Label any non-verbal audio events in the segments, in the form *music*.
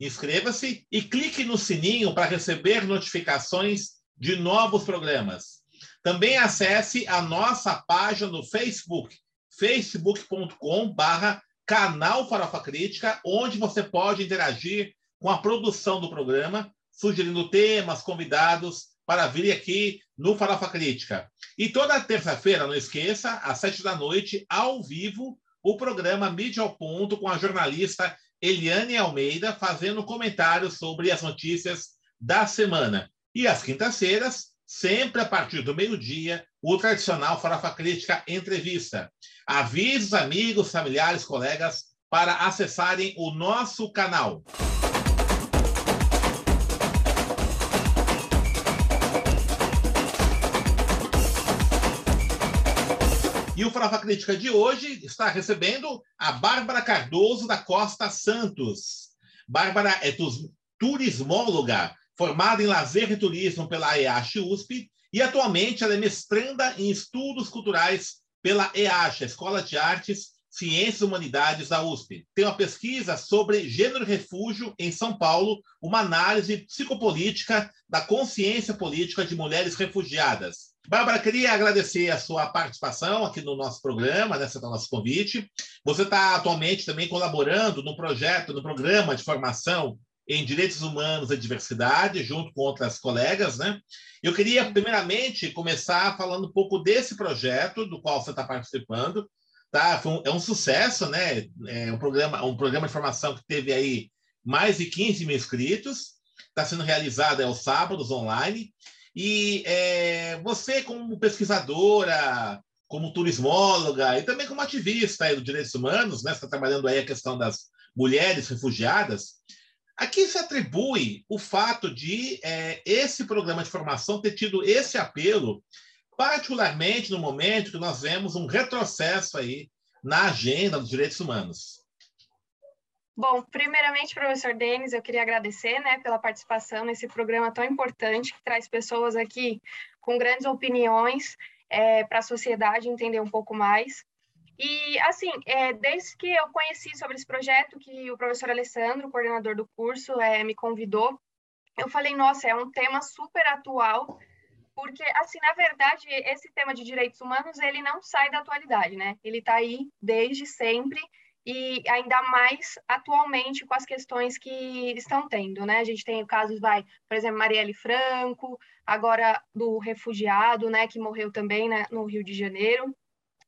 inscreva-se e clique no sininho para receber notificações de novos programas. Também acesse a nossa página no Facebook, facebook.com.br canal Farofa Crítica, onde você pode interagir com a produção do programa, sugerindo temas, convidados para vir aqui no Farofa Crítica. E toda terça-feira, não esqueça, às sete da noite, ao vivo, o programa Mídia ao Ponto com a jornalista Eliane Almeida fazendo comentários sobre as notícias da semana. E às quintas-feiras, sempre a partir do meio-dia, o tradicional Farofa Crítica Entrevista. Avise os amigos, familiares, colegas para acessarem o nosso canal. E o Farofa Crítica de hoje está recebendo a Bárbara Cardoso da Costa Santos. Bárbara é turismóloga, formada em lazer e turismo pela EASH USP, e atualmente ela é mestranda em estudos culturais pela EASH, Escola de Artes, Ciências e Humanidades da USP. Tem uma pesquisa sobre gênero e refúgio em São Paulo, uma análise psicopolítica da consciência política de mulheres refugiadas. Bárbara, queria agradecer a sua participação aqui no nosso programa, né, nosso convite. Você está atualmente também colaborando no projeto, no programa de formação em Direitos Humanos e Diversidade, junto com outras colegas, né? Eu queria, primeiramente, começar falando um pouco desse projeto do qual você está participando. Tá? Um, é um sucesso, né? É um programa, um programa de formação que teve aí mais de 15 mil inscritos. Está sendo realizado aos sábados online. E é, você, como pesquisadora, como turismóloga e também como ativista aí dos direitos humanos, né? Você está trabalhando aí a questão das mulheres refugiadas. A que se atribui o fato de é, esse programa de formação ter tido esse apelo, particularmente no momento que nós vemos um retrocesso aí na agenda dos direitos humanos? Bom, primeiramente, professor Denis, eu queria agradecer né, pela participação nesse programa tão importante que traz pessoas aqui com grandes opiniões é, para a sociedade entender um pouco mais. E, assim, é, desde que eu conheci sobre esse projeto, que o professor Alessandro, coordenador do curso, é, me convidou, eu falei, nossa, é um tema super atual, porque, assim, na verdade, esse tema de direitos humanos, ele não sai da atualidade, né? Ele está aí desde sempre, e ainda mais atualmente com as questões que estão tendo, né? A gente tem casos, vai, por exemplo, Marielle Franco, agora do refugiado, né, que morreu também né, no Rio de Janeiro.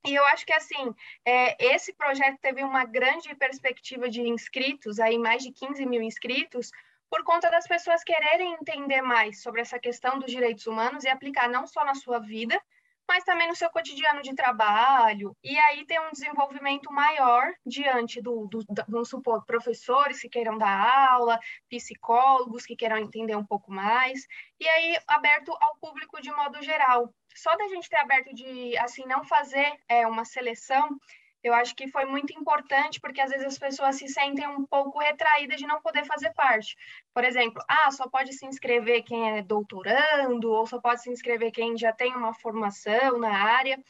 E eu acho que, assim, é, esse projeto teve uma grande perspectiva de inscritos, aí mais de 15 mil inscritos, por conta das pessoas quererem entender mais sobre essa questão dos direitos humanos e aplicar não só na sua vida, mas também no seu cotidiano de trabalho, e aí tem um desenvolvimento maior diante do, do, do, vamos supor, professores que queiram dar aula, psicólogos que queiram entender um pouco mais, e aí aberto ao público de modo geral. Só da gente ter aberto de, assim, não fazer é, uma seleção, eu acho que foi muito importante, porque às vezes as pessoas se sentem um pouco retraídas de não poder fazer parte. Por exemplo, ah, só pode se inscrever quem é doutorando, ou só pode se inscrever quem já tem uma formação na área.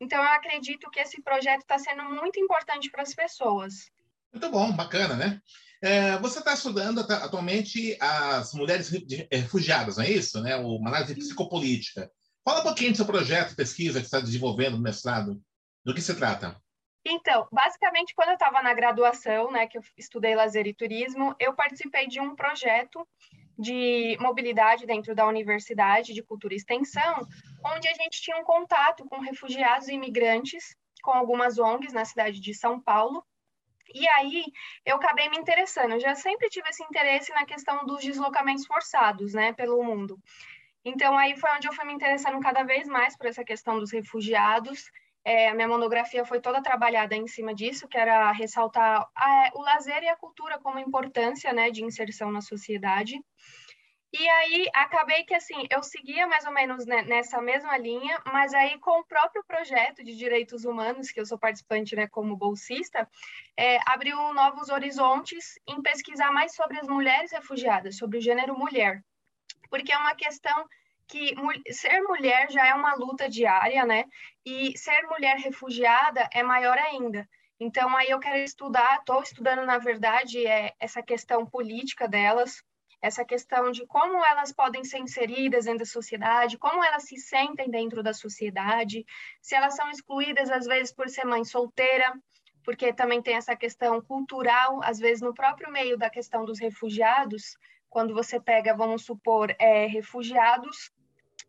Então, eu acredito que esse projeto está sendo muito importante para as pessoas. Muito bom, bacana, né? É, você está estudando atualmente as mulheres refugiadas, não é isso? Né? Uma análise psicopolítica. Fala um pouquinho do seu projeto, pesquisa que está desenvolvendo no mestrado. Do que se trata? Então, basicamente, quando eu estava na graduação, né, que eu estudei lazer e turismo, eu participei de um projeto de mobilidade dentro da Universidade de Cultura e Extensão, onde a gente tinha um contato com refugiados e imigrantes, com algumas ONGs na cidade de São Paulo. E aí eu acabei me interessando. Eu já sempre tive esse interesse na questão dos deslocamentos forçados, né, pelo mundo. Então aí foi onde eu fui me interessando cada vez mais por essa questão dos refugiados É, a minha monografia foi toda trabalhada em cima disso, que era ressaltar a, o lazer e a cultura como importância né, de inserção na sociedade. E aí acabei que assim, eu seguia mais ou menos nessa mesma linha, mas aí com o próprio projeto de direitos humanos, que eu sou participante né, como bolsista, é, abriu novos horizontes em pesquisar mais sobre as mulheres refugiadas, sobre o gênero mulher. Porque é uma questão que ser mulher já é uma luta diária, né? E ser mulher refugiada é maior ainda. Então, aí eu quero estudar, estou estudando, na verdade, é, essa questão política delas, essa questão de como elas podem ser inseridas dentro da sociedade, como elas se sentem dentro da sociedade, se elas são excluídas às vezes por ser mãe solteira, porque também tem essa questão cultural, às vezes no próprio meio da questão dos refugiados, quando você pega, vamos supor, é, refugiados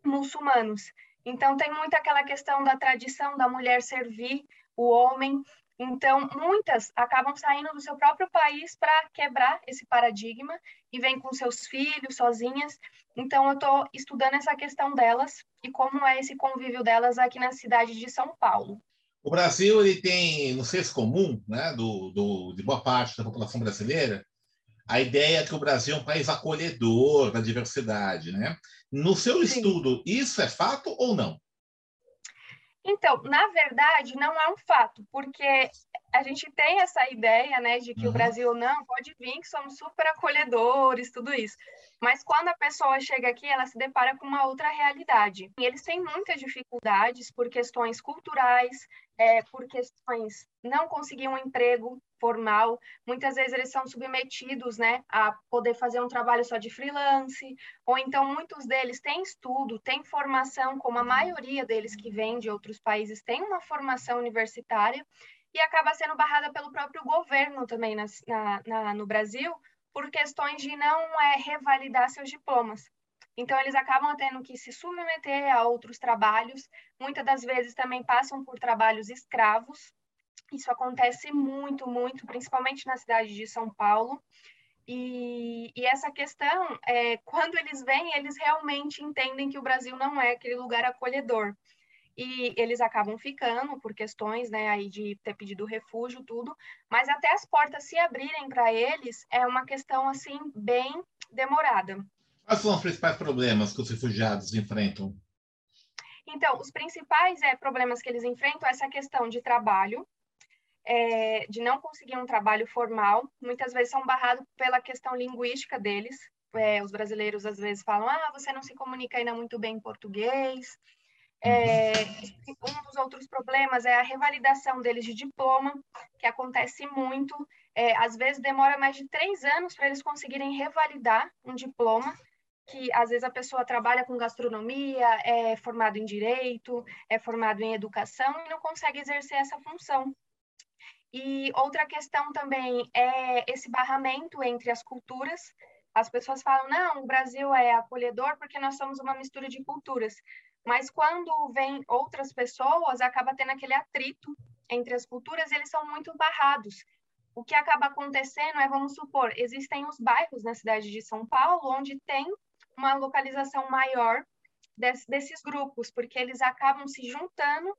muçulmanos. Então tem muito aquela questão da tradição da mulher servir o homem então, muitas acabam saindo do seu próprio país para quebrar esse paradigma e vêm com seus filhos, sozinhas. Então, eu estou estudando essa questão delas e como é esse convívio delas aqui na cidade de São Paulo. O Brasil ele tem, no senso comum, né, do, do, de boa parte da população brasileira, a ideia que o Brasil é um país acolhedor da diversidade. Né? No seu Sim. estudo, isso é fato ou não? Então, na verdade, não é um fato, porque a gente tem essa ideia, né, de que uhum. o Brasil não pode vir, que somos super acolhedores, tudo isso. Mas quando a pessoa chega aqui, ela se depara com uma outra realidade. E eles têm muitas dificuldades por questões culturais, é, por questões não conseguir um emprego formal. Muitas vezes eles são submetidos, né, a poder fazer um trabalho só de freelance, ou então muitos deles têm estudo, têm formação, como a maioria deles que vêm de outros países tem uma formação universitária e acaba sendo barrada pelo próprio governo também na, na, no Brasil por questões de não é, revalidar seus diplomas. Então, eles acabam tendo que se submeter a outros trabalhos, muitas das vezes também passam por trabalhos escravos. Isso acontece muito, muito, principalmente na cidade de São Paulo. E, e essa questão, é, quando eles vêm, eles realmente entendem que o Brasil não é aquele lugar acolhedor e eles acabam ficando por questões, né, aí de ter pedido refúgio, tudo, mas até as portas se abrirem para eles é uma questão, assim, bem demorada. Quais são os principais problemas que os refugiados enfrentam? Então, os principais é, problemas que eles enfrentam é essa questão de trabalho, é, de não conseguir um trabalho formal, muitas vezes são barrados pela questão linguística deles, é, os brasileiros às vezes falam, ah, você não se comunica ainda muito bem em português, é, um dos outros problemas é a revalidação deles de diploma, que acontece muito. É, às vezes demora mais de três anos para eles conseguirem revalidar um diploma, que às vezes a pessoa trabalha com gastronomia, é formado em direito, é formado em educação e não consegue exercer essa função. E outra questão também é esse barramento entre as culturas. As pessoas falam, não, o Brasil é acolhedor porque nós somos uma mistura de culturas. Mas quando vem outras pessoas, acaba tendo aquele atrito entre as culturas eles são muito barrados. O que acaba acontecendo é, vamos supor, existem os bairros na cidade de São Paulo onde tem uma localização maior desse, desses grupos, porque eles acabam se juntando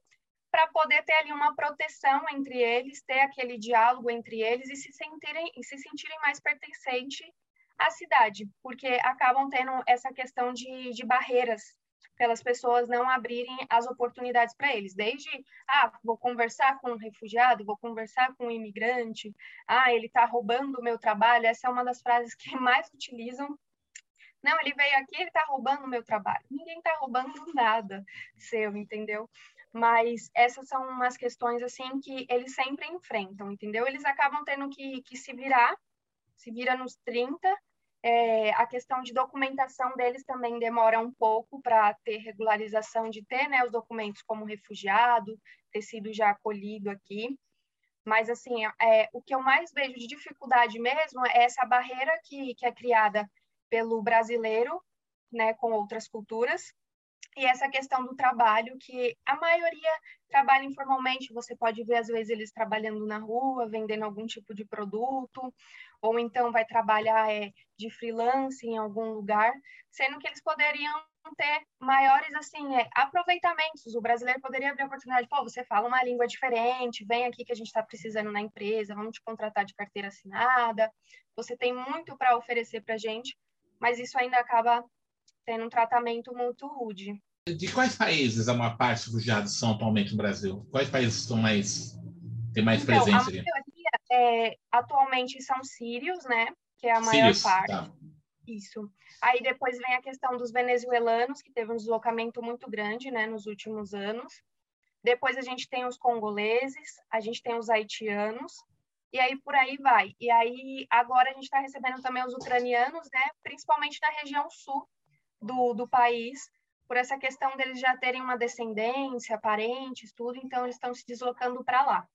para poder ter ali uma proteção entre eles, ter aquele diálogo entre eles e se sentirem, e se sentirem mais pertencentes à cidade, porque acabam tendo essa questão de, de barreiras pelas pessoas não abrirem as oportunidades para eles, desde ah, vou conversar com um refugiado, vou conversar com um imigrante, ah, ele está roubando o meu trabalho, essa é uma das frases que *laughs* mais utilizam. Não, ele veio aqui, ele está roubando o meu trabalho. Ninguém está roubando *laughs* nada seu, entendeu? Mas essas são umas questões assim que eles sempre enfrentam, entendeu? Eles acabam tendo que, que se virar, se vira nos 30 é, a questão de documentação deles também demora um pouco para ter regularização de ter né, os documentos como refugiado, ter sido já acolhido aqui. Mas, assim, é, o que eu mais vejo de dificuldade mesmo é essa barreira que, que é criada pelo brasileiro né, com outras culturas, e essa questão do trabalho, que a maioria trabalha informalmente, você pode ver, às vezes, eles trabalhando na rua, vendendo algum tipo de produto, ou então vai trabalhar é, de freelance em algum lugar, sendo que eles poderiam ter maiores assim é, aproveitamentos. O brasileiro poderia abrir a oportunidade, pô, você fala uma língua diferente, vem aqui que a gente está precisando na empresa, vamos te contratar de carteira assinada. Você tem muito para oferecer para a gente, mas isso ainda acaba tendo um tratamento muito rude. De quais países a maior parte dos refugiados são atualmente no Brasil? Quais países estão mais tem mais então, presença a maioria, é, atualmente são sírios, né? Que é a maior sírios, parte. Tá. Isso. Aí depois vem a questão dos venezuelanos, que teve um deslocamento muito grande, né, nos últimos anos. Depois a gente tem os congoleses, a gente tem os haitianos, e aí por aí vai. E aí agora a gente está recebendo também os ucranianos, né, principalmente na região sul do, do país, por essa questão deles já terem uma descendência, parentes, tudo, então eles estão se deslocando para lá.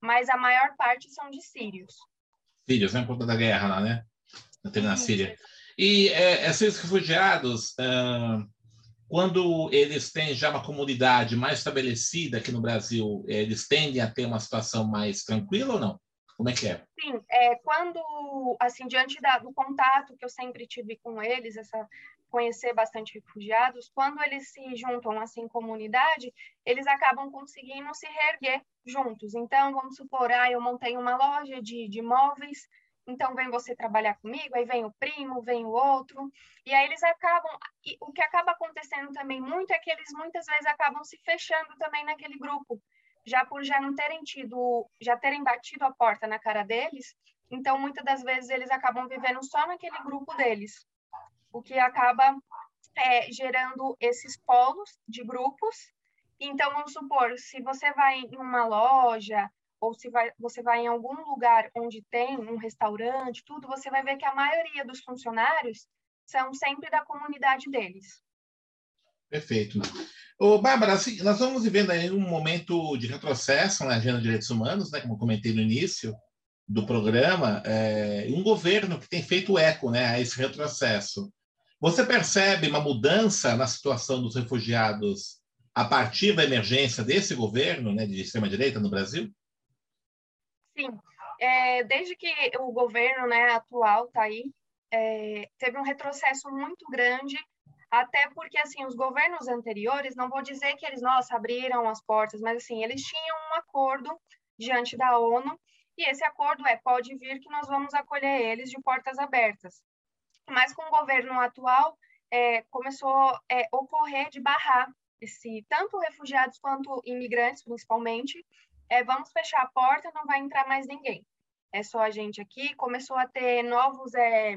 Mas a maior parte são de sírios. Sírios, né? Por conta da guerra lá, né? Na Síria. E é, esses refugiados, ah, quando eles têm já uma comunidade mais estabelecida aqui no Brasil, eles tendem a ter uma situação mais tranquila ou não? Como é que é? Sim, é, quando, assim, diante da, do contato que eu sempre tive com eles, essa conhecer bastante refugiados, quando eles se juntam assim comunidade, eles acabam conseguindo se reerguer juntos. Então, vamos supor, ah, eu montei uma loja de, de móveis, então vem você trabalhar comigo, aí vem o primo, vem o outro, e aí eles acabam, o que acaba acontecendo também muito é que eles muitas vezes acabam se fechando também naquele grupo, já por já não terem tido, já terem batido a porta na cara deles, então muitas das vezes eles acabam vivendo só naquele grupo deles, o que acaba é, gerando esses polos de grupos. Então vamos supor, se você vai em uma loja ou se vai, você vai em algum lugar onde tem um restaurante, tudo, você vai ver que a maioria dos funcionários são sempre da comunidade deles. Perfeito. Ô, Bárbara, assim, nós vamos vivendo aí um momento de retrocesso na agenda de direitos humanos, né, como comentei no início do programa, é, um governo que tem feito eco né, a esse retrocesso. Você percebe uma mudança na situação dos refugiados a partir da emergência desse governo né, de extrema-direita no Brasil? Sim, é, desde que o governo né, atual está aí, é, teve um retrocesso muito grande, até porque assim os governos anteriores, não vou dizer que eles, nossa, abriram as portas, mas assim, eles tinham um acordo diante da ONU, e esse acordo é, pode vir que nós vamos acolher eles de portas abertas. Mas com o governo atual, é, começou a é, ocorrer de barrar esse, tanto refugiados quanto imigrantes, principalmente, é, vamos fechar a porta, não vai entrar mais ninguém. É só a gente aqui. Começou a ter novos, é,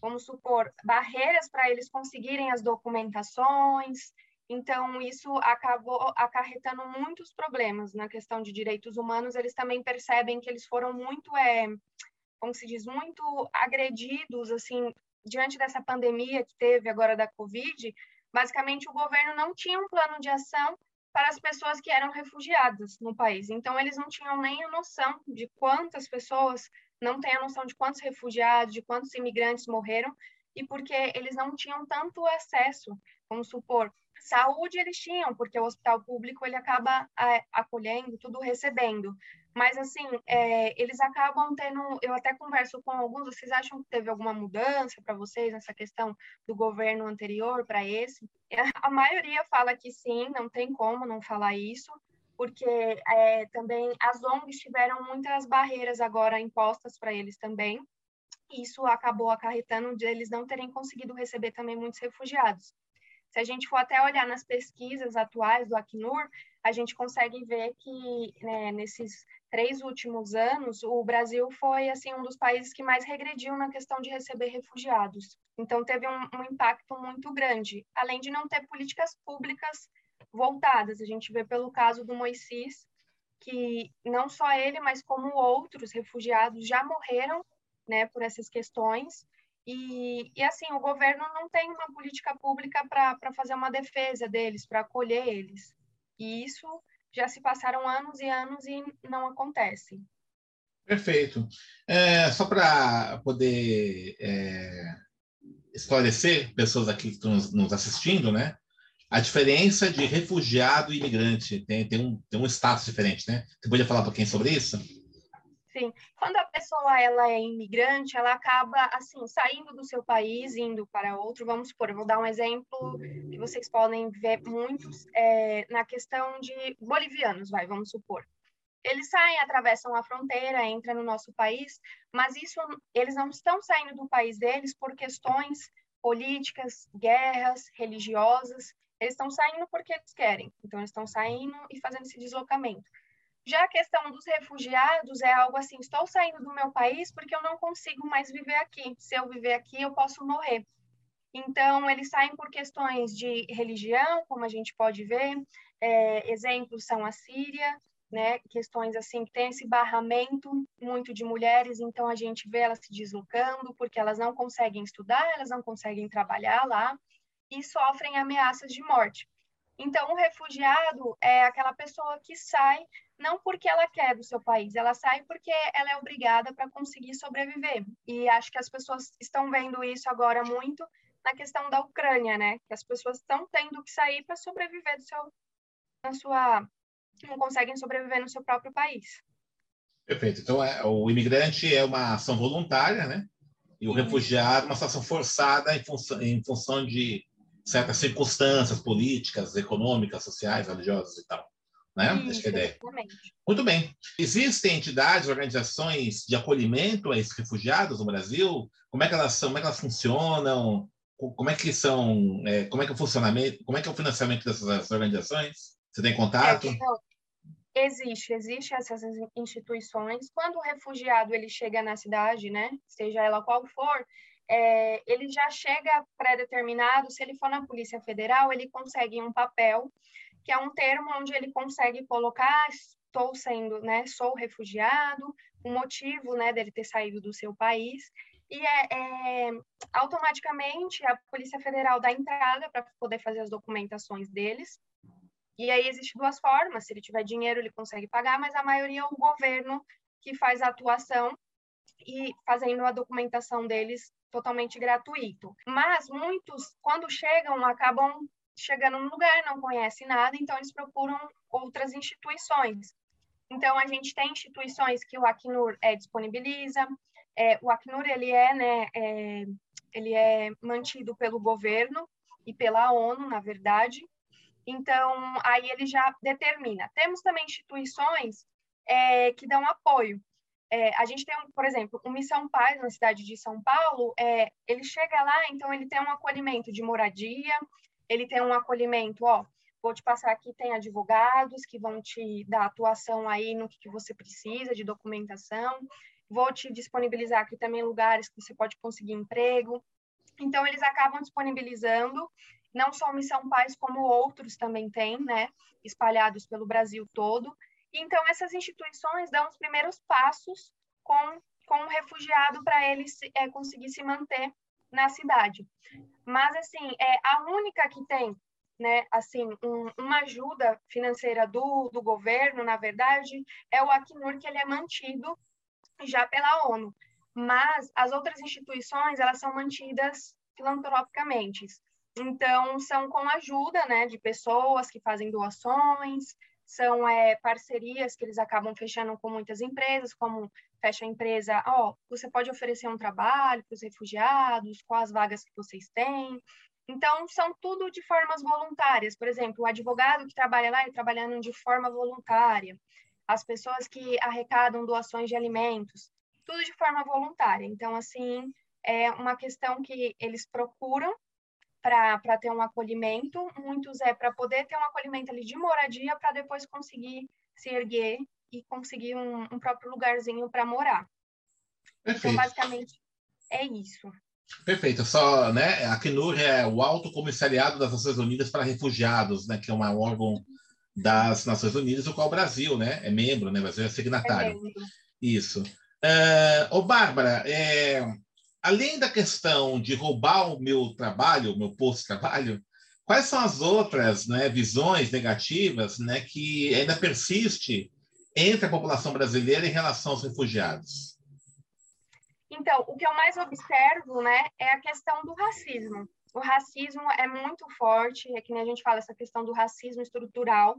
vamos supor, barreiras para eles conseguirem as documentações. Então, isso acabou acarretando muitos problemas na questão de direitos humanos. Eles também percebem que eles foram muito, é, como se diz, muito agredidos, assim, diante dessa pandemia que teve agora da Covid. Basicamente, o governo não tinha um plano de ação para as pessoas que eram refugiadas no país. Então, eles não tinham nem a noção de quantas pessoas, não têm a noção de quantos refugiados, de quantos imigrantes morreram, e porque eles não tinham tanto acesso, vamos supor, saúde eles tinham, porque o hospital público ele acaba é, acolhendo, tudo recebendo, mas, assim, é, eles acabam tendo. Eu até converso com alguns. Vocês acham que teve alguma mudança para vocês nessa questão do governo anterior para esse? *laughs* A maioria fala que sim, não tem como não falar isso, porque é, também as ONGs tiveram muitas barreiras agora impostas para eles também. Isso acabou acarretando de eles não terem conseguido receber também muitos refugiados. Se a gente for até olhar nas pesquisas atuais do Acnur, a gente consegue ver que né, nesses três últimos anos, o Brasil foi assim um dos países que mais regrediu na questão de receber refugiados. Então teve um, um impacto muito grande, além de não ter políticas públicas voltadas. A gente vê pelo caso do Moisés que não só ele, mas como outros refugiados já morreram, né, por essas questões. E, e assim, o governo não tem uma política pública para fazer uma defesa deles, para acolher eles. E isso já se passaram anos e anos e não acontece. Perfeito. É, só para poder é, esclarecer pessoas aqui que estão nos assistindo, né? A diferença de refugiado e imigrante tem, tem, um, tem um status diferente, né? Você podia falar um pouquinho sobre isso? Sim. Quando a pessoa ela é imigrante, ela acaba assim saindo do seu país, indo para outro. Vamos supor, eu vou dar um exemplo que vocês podem ver muitos é, na questão de bolivianos, vai, vamos supor. Eles saem, atravessam a fronteira, entram no nosso país, mas isso eles não estão saindo do país deles por questões políticas, guerras, religiosas. Eles estão saindo porque eles querem. Então, eles estão saindo e fazendo esse deslocamento. Já a questão dos refugiados é algo assim: estou saindo do meu país porque eu não consigo mais viver aqui. Se eu viver aqui, eu posso morrer. Então, eles saem por questões de religião, como a gente pode ver. É, exemplos são a Síria, né? Questões assim que tem esse barramento muito de mulheres, então a gente vê elas se deslocando porque elas não conseguem estudar, elas não conseguem trabalhar lá e sofrem ameaças de morte. Então, o refugiado é aquela pessoa que sai não porque ela quer do seu país, ela sai porque ela é obrigada para conseguir sobreviver. E acho que as pessoas estão vendo isso agora muito na questão da Ucrânia, né? Que as pessoas estão tendo que sair para sobreviver do seu, na sua, não conseguem sobreviver no seu próprio país. Perfeito. Então, é, o imigrante é uma ação voluntária, né? E o Sim. refugiado uma situação forçada em função, em função de certas circunstâncias políticas, econômicas, sociais, religiosas e tal. Né? Isso, Acho que é ideia. Muito bem. Existem entidades, organizações de acolhimento a esses refugiados no Brasil? Como é que elas são? Como é que elas funcionam? Como é que são? É, como é que é o funcionamento? Como é que é o financiamento dessas organizações? Você tem contato? É, então, existe, existe essas instituições. Quando o refugiado ele chega na cidade, né, seja ela qual for, é, ele já chega pré-determinado. Se ele for na Polícia Federal, ele consegue um papel que é um termo onde ele consegue colocar estou sendo, né, sou refugiado, o motivo, né, dele ter saído do seu país e é, é, automaticamente a Polícia Federal dá entrada para poder fazer as documentações deles. E aí existe duas formas, se ele tiver dinheiro ele consegue pagar, mas a maioria é o governo que faz a atuação e fazendo a documentação deles totalmente gratuito. Mas muitos, quando chegam, acabam chegando no lugar, não conhece nada, então eles procuram outras instituições. Então, a gente tem instituições que o Acnur é, disponibiliza, é, o Acnur, ele é, né, é, ele é mantido pelo governo e pela ONU, na verdade, então, aí ele já determina. Temos também instituições é, que dão apoio. É, a gente tem, por exemplo, o Missão Paz, na cidade de São Paulo, é, ele chega lá, então ele tem um acolhimento de moradia, ele tem um acolhimento, ó, vou te passar aqui, tem advogados que vão te dar atuação aí no que, que você precisa de documentação, vou te disponibilizar aqui também lugares que você pode conseguir emprego. Então, eles acabam disponibilizando, não só Missão Paz, como outros também têm, né, espalhados pelo Brasil todo. Então, essas instituições dão os primeiros passos com, com o refugiado para ele é, conseguir se manter na cidade. Mas, assim, é a única que tem, né, assim, um, uma ajuda financeira do, do governo, na verdade, é o Acnur, que ele é mantido já pela ONU. Mas as outras instituições, elas são mantidas filantropicamente. Então, são com ajuda, né, de pessoas que fazem doações, são é, parcerias que eles acabam fechando com muitas empresas, como fecha a empresa, ó, oh, você pode oferecer um trabalho para os refugiados, quais vagas que vocês têm. Então, são tudo de formas voluntárias. Por exemplo, o advogado que trabalha lá, ele trabalhando de forma voluntária. As pessoas que arrecadam doações de alimentos, tudo de forma voluntária. Então, assim, é uma questão que eles procuram para ter um acolhimento, muitos é para poder ter um acolhimento ali de moradia, para depois conseguir se erguer e conseguir um, um próprio lugarzinho para morar. Então, Perfeito. Então, basicamente, é isso. Perfeito. Só, né, a CNUR é o Alto Comissariado das Nações Unidas para Refugiados, né, que é um órgão das Nações Unidas, o qual o Brasil, né, é membro, né, o Brasil é signatário. É Isso. Uh, ô, Bárbara, é, além da questão de roubar o meu trabalho, o meu posto de trabalho, quais são as outras né, visões negativas né, que ainda persiste entre a população brasileira em relação aos refugiados? Então, o que eu mais observo né, é a questão do racismo. O racismo é muito forte, é que nem a gente fala essa questão do racismo estrutural,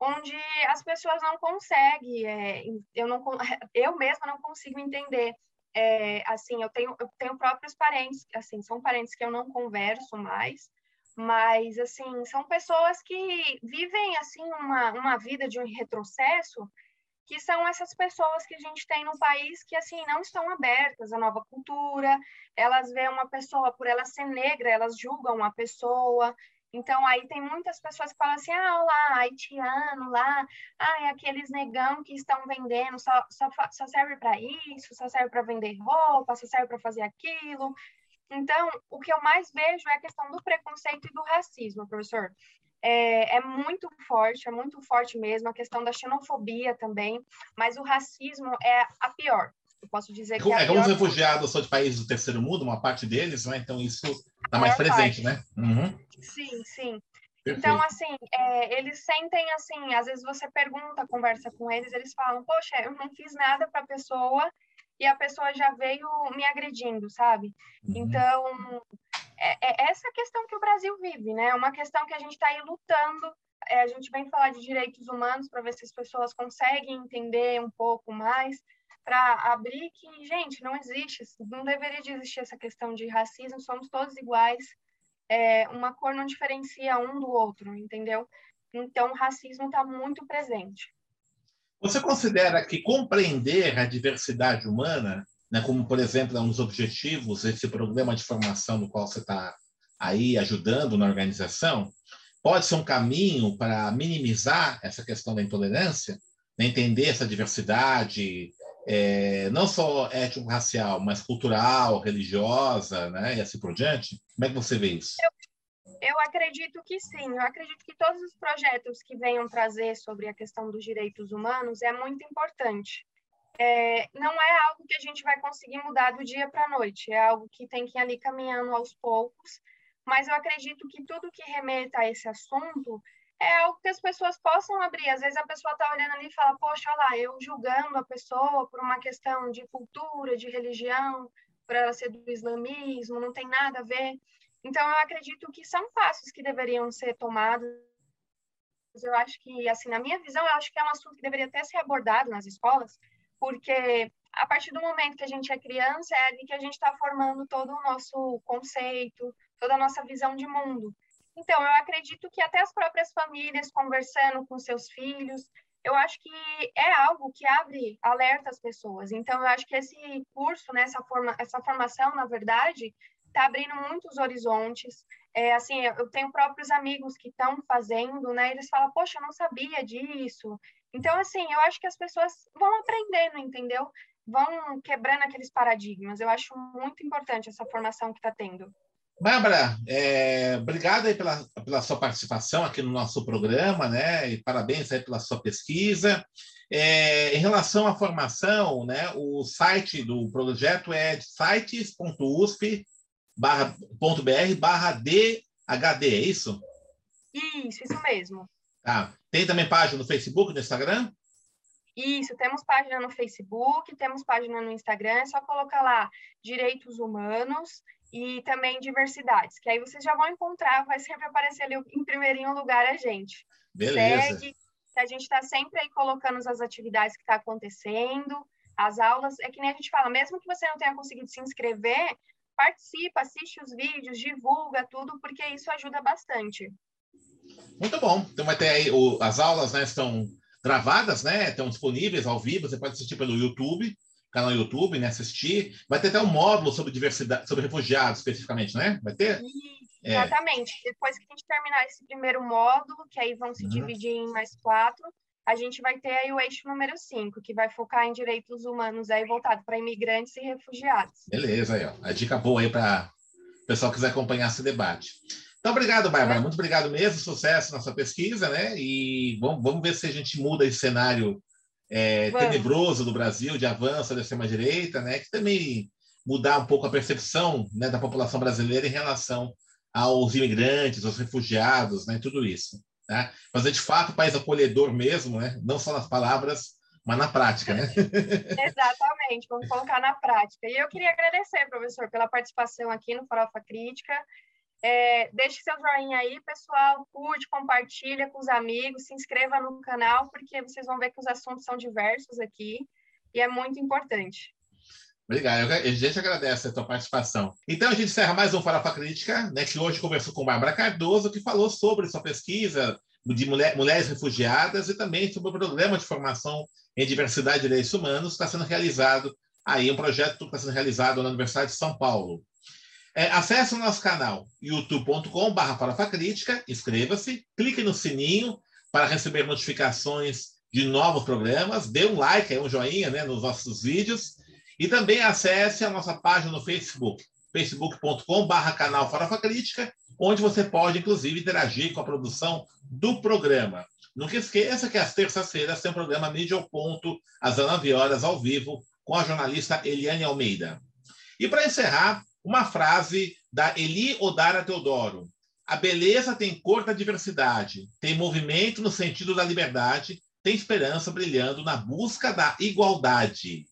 onde as pessoas não conseguem, é, eu, não, *laughs* eu mesma não consigo entender. É, assim, eu tenho, eu tenho próprios parentes, assim, são parentes que eu não converso mais, mas, assim, são pessoas que vivem, assim, uma, uma vida de um retrocesso, que são essas pessoas que a gente tem no país que, assim, não estão abertas à nova cultura, elas veem uma pessoa, por ela ser negra, elas julgam a pessoa, então, aí tem muitas pessoas que falam assim, ah, lá, haitiano lá, ah, é aqueles negão que estão vendendo, só, só, só serve para isso, só serve para vender roupa, só serve para fazer aquilo. Então, o que eu mais vejo é a questão do preconceito e do racismo, professor. É, é, muito forte, é muito forte mesmo, a questão da xenofobia também, mas o racismo é a pior. Eu posso dizer que é, é como os refugiados são de países do terceiro mundo, uma parte deles, né? Então isso está mais presente, parte. né? Uhum. Sim, sim. Perfeito. Então, assim, é, eles sentem assim, às vezes você pergunta, conversa com eles, eles falam, poxa, eu não fiz nada para a pessoa e a pessoa já veio me agredindo, sabe? Uhum. Então, é, é, essa questão que o Brasil vive, né? Uma questão que a gente está aí lutando. É, a gente vem falar de direitos humanos para ver se as pessoas conseguem entender um pouco mais para abrir que, gente, não existe, não deveria de existir essa questão de racismo, somos todos iguais, é, uma cor não diferencia um do outro, entendeu? Então, o racismo está muito presente. Você considera que compreender a diversidade humana, né, como, por exemplo, é um dos objetivos desse programa de formação no qual você está aí ajudando na organização, pode ser um caminho para minimizar essa questão da intolerância, né, entender essa diversidade, é, não só étnico-racial, mas cultural, religiosa, né, e assim por diante? Como é que você vê isso? Eu, eu acredito que sim. Eu acredito que todos os projetos que venham trazer sobre a questão dos direitos humanos é muito importante. É, não é algo que a gente vai conseguir mudar do dia para a noite, é algo que tem que ir ali caminhando aos poucos, mas eu acredito que tudo que remeta a esse assunto é algo que as pessoas possam abrir. Às vezes a pessoa está olhando ali e fala, poxa, olha lá, eu julgando a pessoa por uma questão de cultura, de religião, por ela ser do islamismo, não tem nada a ver. Então, eu acredito que são passos que deveriam ser tomados. Eu acho que, assim, na minha visão, eu acho que é um assunto que deveria até ser abordado nas escolas, porque a partir do momento que a gente é criança, é ali que a gente está formando todo o nosso conceito, toda a nossa visão de mundo. Então, eu acredito que até as próprias famílias conversando com seus filhos, eu acho que é algo que abre alerta às pessoas. Então, eu acho que esse curso, né, essa, forma, essa formação, na verdade, está abrindo muitos horizontes. É, assim, eu tenho próprios amigos que estão fazendo, né? Eles falam, poxa, eu não sabia disso. Então, assim, eu acho que as pessoas vão aprendendo, entendeu? Vão quebrando aqueles paradigmas. Eu acho muito importante essa formação que está tendo. Bárbara, é, obrigado aí pela, pela sua participação aqui no nosso programa, né? E parabéns aí pela sua pesquisa. É, em relação à formação, né? O site do projeto é sites.usp.br barra DHD, é isso? Isso, isso mesmo. Tá. Tem também página no Facebook, no Instagram? Isso, temos página no Facebook, temos página no Instagram, é só colocar lá Direitos Humanos e também diversidades, que aí vocês já vão encontrar, vai sempre aparecer ali em primeirinho lugar a gente. Beleza. Segue, a gente está sempre aí colocando as atividades que está acontecendo, as aulas, é que nem a gente fala, mesmo que você não tenha conseguido se inscrever, participa, assiste os vídeos, divulga tudo, porque isso ajuda bastante. Muito bom. Então vai ter aí o, as aulas, né, estão gravadas, né, estão disponíveis ao vivo, você pode assistir pelo YouTube canal YouTube, né? Assistir. Vai ter até um módulo sobre diversidade, sobre refugiados especificamente, né? Vai ter? É. Exatamente. Depois que a gente terminar esse primeiro módulo, que aí vão se uhum. dividir em mais quatro, a gente vai ter aí o eixo número 5, que vai focar em direitos humanos aí voltado para imigrantes e refugiados. Beleza, aí, ó. A dica boa aí para o pessoal que quiser acompanhar esse debate. Então, obrigado, Bárbara. É. Muito obrigado mesmo. Sucesso na sua pesquisa, né? E vamos, vamos ver se a gente muda esse cenário é, tenebroso do Brasil, de avanço da extrema-direita, né, que também mudar um pouco a percepção né, da população brasileira em relação aos imigrantes, aos refugiados, né, tudo isso. Né? Fazer de fato o país acolhedor mesmo, né? não só nas palavras, mas na prática. Né? *laughs* Exatamente, vamos colocar na prática. E eu queria agradecer, professor, pela participação aqui no Farofa Crítica. É, deixe seu joinha aí, pessoal. Curte, compartilha com os amigos, se inscreva no canal, porque vocês vão ver que os assuntos são diversos aqui e é muito importante. Obrigado. A gente agradece a tua participação. Então, a gente encerra mais um Farofa Crítica, né, que hoje conversou com Bárbara Cardoso, que falou sobre sua pesquisa de mulher, mulheres refugiadas e também sobre o programa de formação em diversidade e direitos humanos que está sendo realizado aí, um projeto que está sendo realizado na Universidade de São Paulo. É, acesse o nosso canal youtube.com.br Crítica, inscreva-se, clique no sininho para receber notificações de novos programas, dê um like, um joinha né, nos nossos vídeos e também acesse a nossa página no Facebook, facebook.com.br canal Farofa Crítica, onde você pode, inclusive, interagir com a produção do programa. Nunca esqueça que às terças-feiras tem o um programa Mídia ao Ponto, às 19 horas, ao vivo, com a jornalista Eliane Almeida. E para encerrar, uma frase da Eli Odara Teodoro. A beleza tem cor da diversidade, tem movimento no sentido da liberdade, tem esperança brilhando na busca da igualdade.